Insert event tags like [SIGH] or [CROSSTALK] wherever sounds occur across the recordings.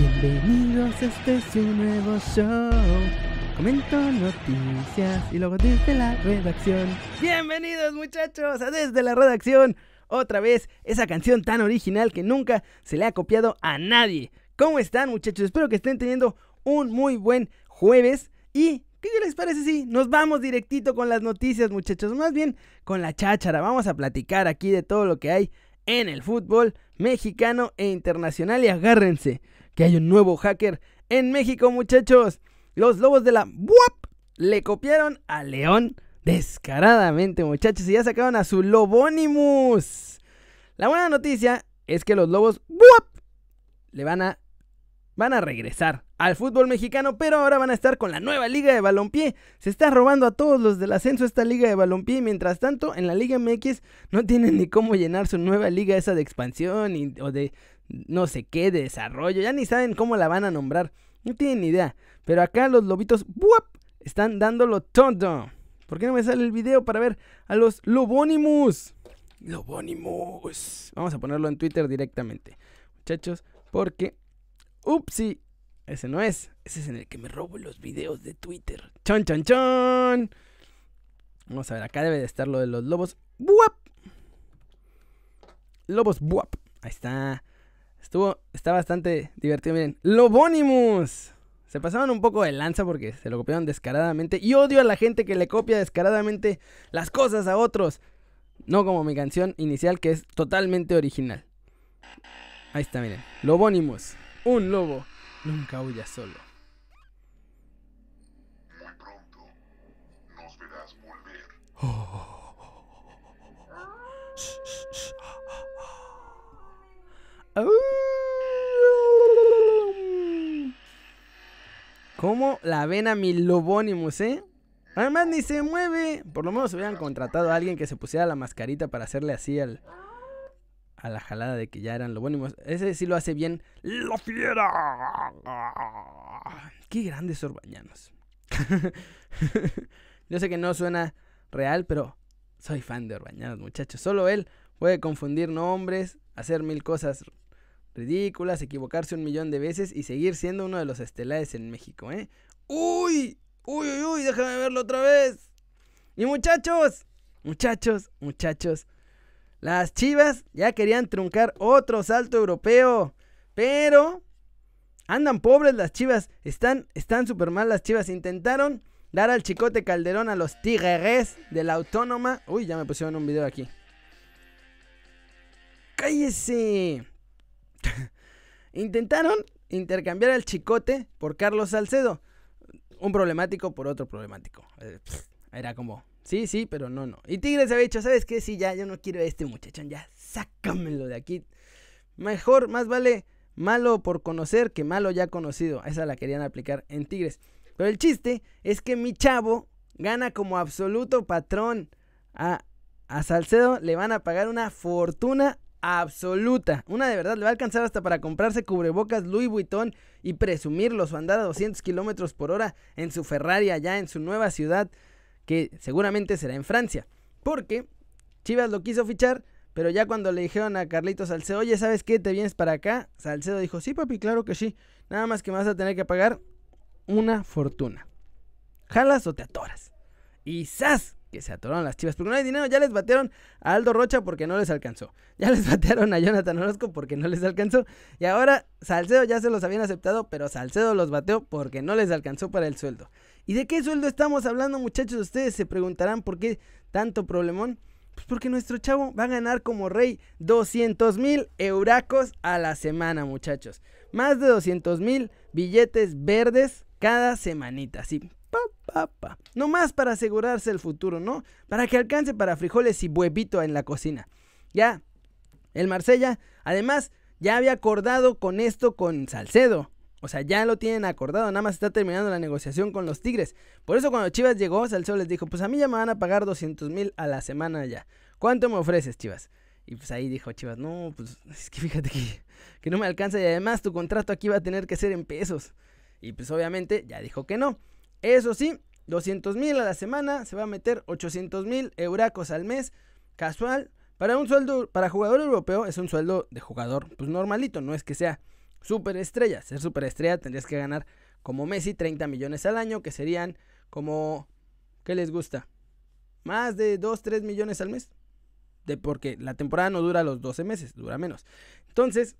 Bienvenidos, este es su nuevo show. Comento noticias y luego desde la redacción. Bienvenidos muchachos a desde la redacción. Otra vez esa canción tan original que nunca se le ha copiado a nadie. ¿Cómo están muchachos? Espero que estén teniendo un muy buen jueves y ¿Qué les parece si nos vamos directito con las noticias, muchachos? Más bien con la cháchara. Vamos a platicar aquí de todo lo que hay en el fútbol mexicano e internacional. Y agárrense, que hay un nuevo hacker en México, muchachos. Los lobos de la WAP le copiaron a León descaradamente, muchachos. Y ya sacaron a su Lobónimus. La buena noticia es que los lobos WAP le van a van a regresar al fútbol mexicano, pero ahora van a estar con la nueva liga de balompié. Se está robando a todos los del ascenso esta liga de balompié y mientras tanto en la Liga MX no tienen ni cómo llenar su nueva liga esa de expansión o de no sé qué, de desarrollo, ya ni saben cómo la van a nombrar. No tienen ni idea. Pero acá los lobitos ¡buap! están dándolo todo. ¿Por qué no me sale el video para ver a los Lobónimos? Lobónimos. Vamos a ponerlo en Twitter directamente. Muchachos, porque Upsi. Ese no es. Ese es en el que me robo los videos de Twitter. Chon, chon, chon. Vamos a ver, acá debe de estar lo de los lobos. ¡Buap! Lobos buap. Ahí está. Estuvo, está bastante divertido. Miren, Lobónimos. Se pasaron un poco de lanza porque se lo copiaron descaradamente. Y odio a la gente que le copia descaradamente las cosas a otros. No como mi canción inicial que es totalmente original. Ahí está, miren. Lobónimos. Un lobo nunca huya solo. ¿Cómo la ven a mi lobónimos, eh? Además ni se mueve. Por lo menos hubieran contratado a alguien que se pusiera la mascarita para hacerle así al, a la jalada de que ya eran lobónimos. Ese sí lo hace bien. ¡La fiera! ¡Qué grandes orbañanos! [LAUGHS] Yo sé que no suena real, pero soy fan de Orbañanos, muchachos. Solo él puede confundir nombres, hacer mil cosas ridículas, equivocarse un millón de veces y seguir siendo uno de los estelares en México, ¿eh? ¡Uy! ¡Uy, uy, uy! Déjame verlo otra vez. Y muchachos, muchachos, muchachos. Las Chivas ya querían truncar otro salto europeo. Pero andan pobres las Chivas. Están están súper mal las Chivas. Intentaron dar al chicote Calderón a los Tigres de la Autónoma. Uy, ya me pusieron un video aquí. ¡Cállese! Intentaron intercambiar al chicote por Carlos Salcedo. Un problemático por otro problemático. Eh, era como, Sí, sí, pero no, no. Y Tigres había dicho, ¿sabes qué? Sí, ya, yo no quiero a este muchachón, ya, sácamelo de aquí. Mejor, más vale malo por conocer que malo ya conocido. Esa la querían aplicar en Tigres. Pero el chiste es que mi chavo gana como absoluto patrón. A, a Salcedo le van a pagar una fortuna absoluta. Una de verdad, le va a alcanzar hasta para comprarse cubrebocas Louis Vuitton y presumirlo su andada a 200 kilómetros por hora en su Ferrari allá en su nueva ciudad que seguramente será en Francia. Porque Chivas lo quiso fichar, pero ya cuando le dijeron a Carlitos Salcedo, oye, ¿sabes qué? ¿Te vienes para acá? Salcedo dijo, sí, papi, claro que sí. Nada más que me vas a tener que pagar una fortuna. ¿Jalas o te atoras? Y ¡zas! Que se atoraron las chivas. Porque no hay dinero. Ya les batearon a Aldo Rocha porque no les alcanzó. Ya les [LAUGHS] batearon a Jonathan Orozco porque no les alcanzó. Y ahora Salcedo ya se los habían aceptado, pero Salcedo los bateó porque no les alcanzó para el sueldo. ¿Y de qué sueldo estamos hablando, muchachos? Ustedes se preguntarán por qué tanto problemón. Pues porque nuestro chavo va a ganar como rey 200 mil euracos a la semana, muchachos. Más de 200 mil billetes verdes cada semanita, así. Pa, pa, pa. No más para asegurarse el futuro, ¿no? Para que alcance para frijoles y huevito en la cocina. Ya, el Marsella, además, ya había acordado con esto con Salcedo. O sea, ya lo tienen acordado, nada más está terminando la negociación con los Tigres. Por eso cuando Chivas llegó, Salcedo les dijo, pues a mí ya me van a pagar 200 mil a la semana ya. ¿Cuánto me ofreces, Chivas? Y pues ahí dijo Chivas, no, pues es que fíjate que no me alcanza y además tu contrato aquí va a tener que ser en pesos. Y pues obviamente ya dijo que no. Eso sí, 200 mil a la semana, se va a meter 800 mil euracos al mes, casual. Para un sueldo, para jugador europeo es un sueldo de jugador, pues normalito, no es que sea superestrella. Ser superestrella tendrías que ganar como Messi 30 millones al año, que serían como... ¿Qué les gusta? Más de 2, 3 millones al mes. De porque la temporada no dura los 12 meses, dura menos. Entonces,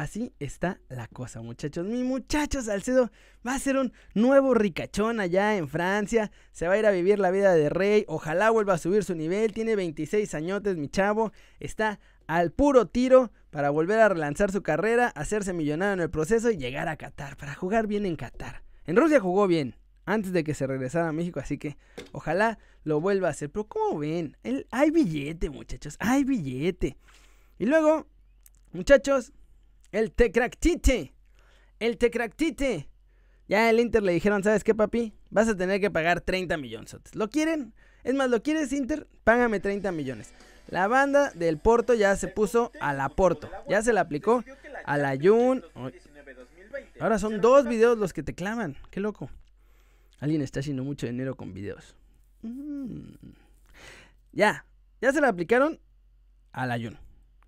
así está la cosa, muchachos. Mi muchacho Salcedo va a ser un nuevo ricachón allá en Francia. Se va a ir a vivir la vida de rey. Ojalá vuelva a subir su nivel. Tiene 26 añotes, mi chavo. Está al puro tiro para volver a relanzar su carrera, hacerse millonario en el proceso y llegar a Qatar, para jugar bien en Qatar. En Rusia jugó bien, antes de que se regresara a México, así que ojalá lo vuelva a hacer. Pero como ven, hay billete, muchachos, hay billete. Y luego, muchachos, el Tecractite, el Tecractite. Ya el Inter le dijeron, ¿sabes qué, papi? Vas a tener que pagar 30 millones. ¿Lo quieren? Es más, ¿lo quieres, Inter? Págame 30 millones. La banda del Porto ya se puso a la Porto. Ya se la aplicó a la. Ahora son dos videos los que te claman. Qué loco. Alguien está haciendo mucho dinero con videos. Mm. Ya, ya se la aplicaron al Ayun.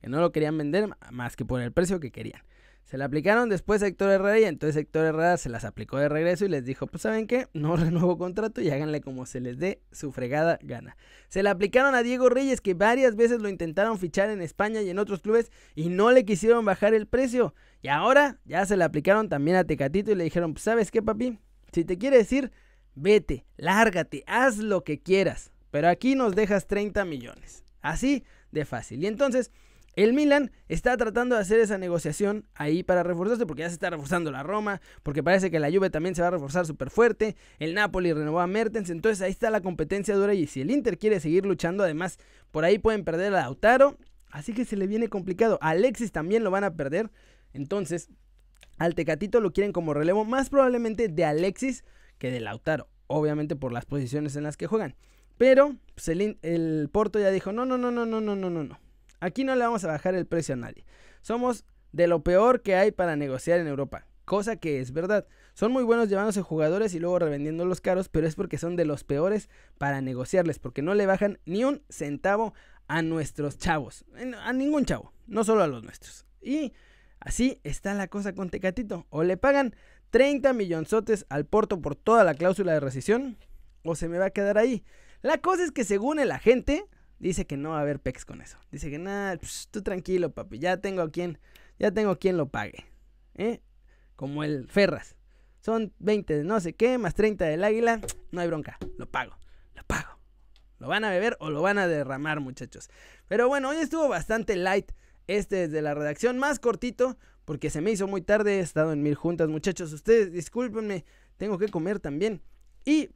Que no lo querían vender más que por el precio que querían. Se la aplicaron después a Héctor Herrera y entonces Héctor Herrera se las aplicó de regreso y les dijo, pues saben qué, no [LAUGHS] renuevo contrato y háganle como se les dé su fregada gana. Se la aplicaron a Diego Reyes que varias veces lo intentaron fichar en España y en otros clubes y no le quisieron bajar el precio. Y ahora ya se la aplicaron también a Tecatito y le dijeron, pues sabes qué papi, si te quiere decir, vete, lárgate, haz lo que quieras, pero aquí nos dejas 30 millones. Así de fácil. Y entonces el Milan está tratando de hacer esa negociación ahí para reforzarse porque ya se está reforzando la Roma, porque parece que la Juve también se va a reforzar súper fuerte, el Napoli renovó a Mertens, entonces ahí está la competencia dura y si el Inter quiere seguir luchando, además por ahí pueden perder a Lautaro, así que se le viene complicado. Alexis también lo van a perder, entonces al Tecatito lo quieren como relevo más probablemente de Alexis que de Lautaro, obviamente por las posiciones en las que juegan. Pero pues, el, el Porto ya dijo, no, no, no, no, no, no, no, no, no. Aquí no le vamos a bajar el precio a nadie. Somos de lo peor que hay para negociar en Europa. Cosa que es verdad. Son muy buenos llevándose jugadores y luego revendiendo los caros, pero es porque son de los peores para negociarles, porque no le bajan ni un centavo a nuestros chavos. A ningún chavo, no solo a los nuestros. Y así está la cosa con Tecatito. O le pagan 30 millonzotes al Porto por toda la cláusula de rescisión, o se me va a quedar ahí. La cosa es que según el agente, dice que no va a haber pex con eso. Dice que nada, tú tranquilo, papi, ya tengo quien, ya tengo quien lo pague. ¿eh? Como el Ferras. Son 20 de no sé qué, más 30 del águila, no hay bronca, lo pago, lo pago. Lo van a beber o lo van a derramar, muchachos. Pero bueno, hoy estuvo bastante light este desde la redacción, más cortito, porque se me hizo muy tarde, he estado en mil juntas, muchachos. Ustedes discúlpenme, tengo que comer también. Y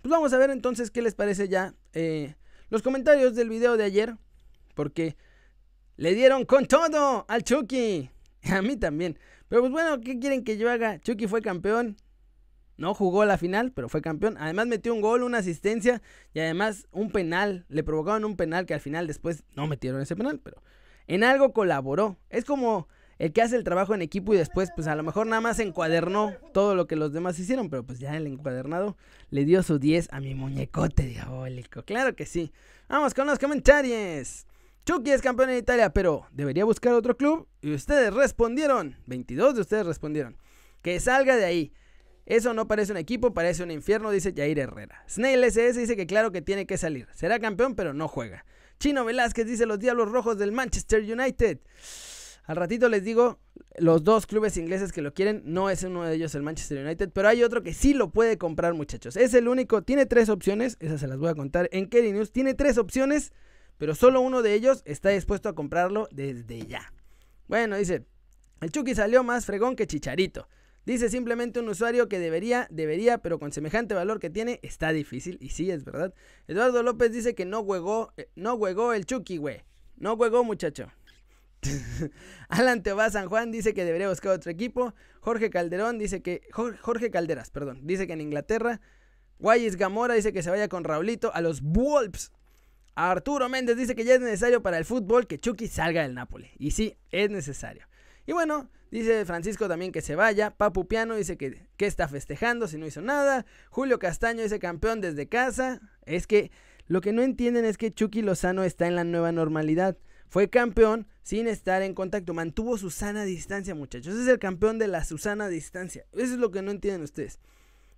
pues vamos a ver entonces qué les parece ya eh, los comentarios del video de ayer, porque le dieron con todo al Chucky. [LAUGHS] A mí también. Pero pues bueno, ¿qué quieren que yo haga? Chucky fue campeón. No jugó la final, pero fue campeón. Además metió un gol, una asistencia y además un penal. Le provocaron un penal que al final después no metieron ese penal, pero en algo colaboró. Es como el que hace el trabajo en equipo y después, pues a lo mejor nada más encuadernó todo lo que los demás hicieron, pero pues ya el encuadernado le dio su 10 a mi muñecote diabólico. Claro que sí. Vamos con los comentarios. Chucky es campeón en Italia, pero ¿debería buscar otro club? Y ustedes respondieron, 22 de ustedes respondieron, que salga de ahí. Eso no parece un equipo, parece un infierno, dice Jair Herrera. Snail SS dice que claro que tiene que salir. Será campeón, pero no juega. Chino Velázquez dice los Diablos Rojos del Manchester United. Al ratito les digo los dos clubes ingleses que lo quieren. No es uno de ellos el Manchester United, pero hay otro que sí lo puede comprar, muchachos. Es el único. Tiene tres opciones. Esas se las voy a contar en Kerry News. Tiene tres opciones, pero solo uno de ellos está dispuesto a comprarlo desde ya. Bueno, dice. El Chucky salió más fregón que Chicharito. Dice simplemente un usuario que debería, debería, pero con semejante valor que tiene, está difícil. Y sí, es verdad. Eduardo López dice que no juegó, eh, no juegó el Chucky, güey. No juegó, muchacho. [LAUGHS] Alan Teobá San Juan dice que debería buscar otro equipo. Jorge Calderón dice que. Jorge Calderas, perdón. Dice que en Inglaterra. Guayis Gamora dice que se vaya con Raulito a los Wolves. Arturo Méndez dice que ya es necesario para el fútbol que Chucky salga del Napoli. Y sí, es necesario. Y bueno, dice Francisco también que se vaya. Papu Piano dice que, que está festejando si no hizo nada. Julio Castaño dice campeón desde casa. Es que lo que no entienden es que Chucky Lozano está en la nueva normalidad. Fue campeón sin estar en contacto. Mantuvo su sana distancia, muchachos. Es el campeón de la Susana distancia. Eso es lo que no entienden ustedes.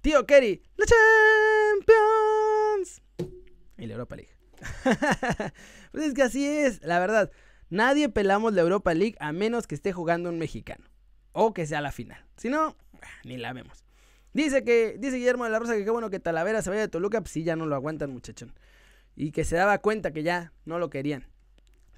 Tío Kerry, la Champions. Y la Europa League. [LAUGHS] pues es que así es, la verdad. Nadie pelamos la Europa League a menos que esté jugando un mexicano. O que sea la final. Si no, ni la vemos. Dice que, dice Guillermo de la Rosa que qué bueno que Talavera se vaya de Toluca, pues sí, ya no lo aguantan, muchachón. Y que se daba cuenta que ya no lo querían.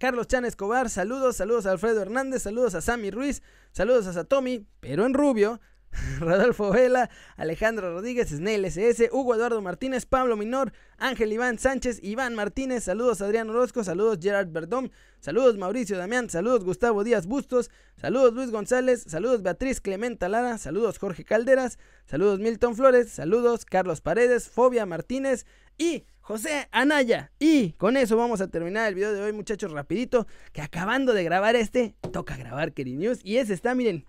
Carlos Chan Escobar, saludos, saludos a Alfredo Hernández, saludos a Sammy Ruiz, saludos a Satomi, pero en rubio, [LAUGHS] Rodolfo Vela, Alejandro Rodríguez, Snell SS, Hugo Eduardo Martínez, Pablo Minor, Ángel Iván Sánchez, Iván Martínez, saludos Adrián Orozco, saludos Gerard Verdón, saludos Mauricio Damián, saludos Gustavo Díaz Bustos, saludos Luis González, saludos Beatriz Clementa Lara, saludos Jorge Calderas, saludos Milton Flores, saludos Carlos Paredes, Fobia Martínez y José Anaya. Y con eso vamos a terminar el video de hoy, muchachos, rapidito, que acabando de grabar este, toca grabar Keri News y ese está, miren,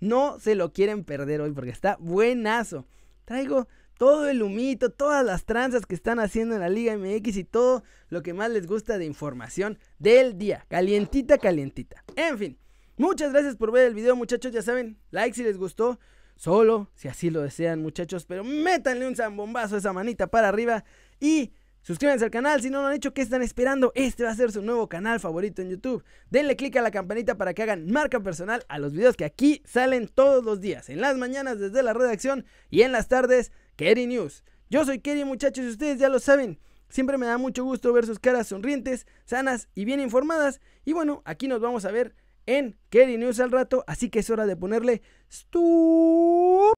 no se lo quieren perder hoy porque está buenazo. Traigo todo el humito, todas las tranzas que están haciendo en la Liga MX y todo lo que más les gusta de información del día. Calientita, calientita. En fin, muchas gracias por ver el video, muchachos. Ya saben, like si les gustó. Solo si así lo desean, muchachos. Pero métanle un zambombazo a esa manita para arriba. Y Suscríbanse al canal si no lo han hecho, ¿qué están esperando? Este va a ser su nuevo canal favorito en YouTube. Denle click a la campanita para que hagan marca personal a los videos que aquí salen todos los días. En las mañanas desde la redacción y en las tardes, Kerry News. Yo soy Kerry muchachos y ustedes ya lo saben. Siempre me da mucho gusto ver sus caras sonrientes, sanas y bien informadas. Y bueno, aquí nos vamos a ver en Kerry News al rato, así que es hora de ponerle stop.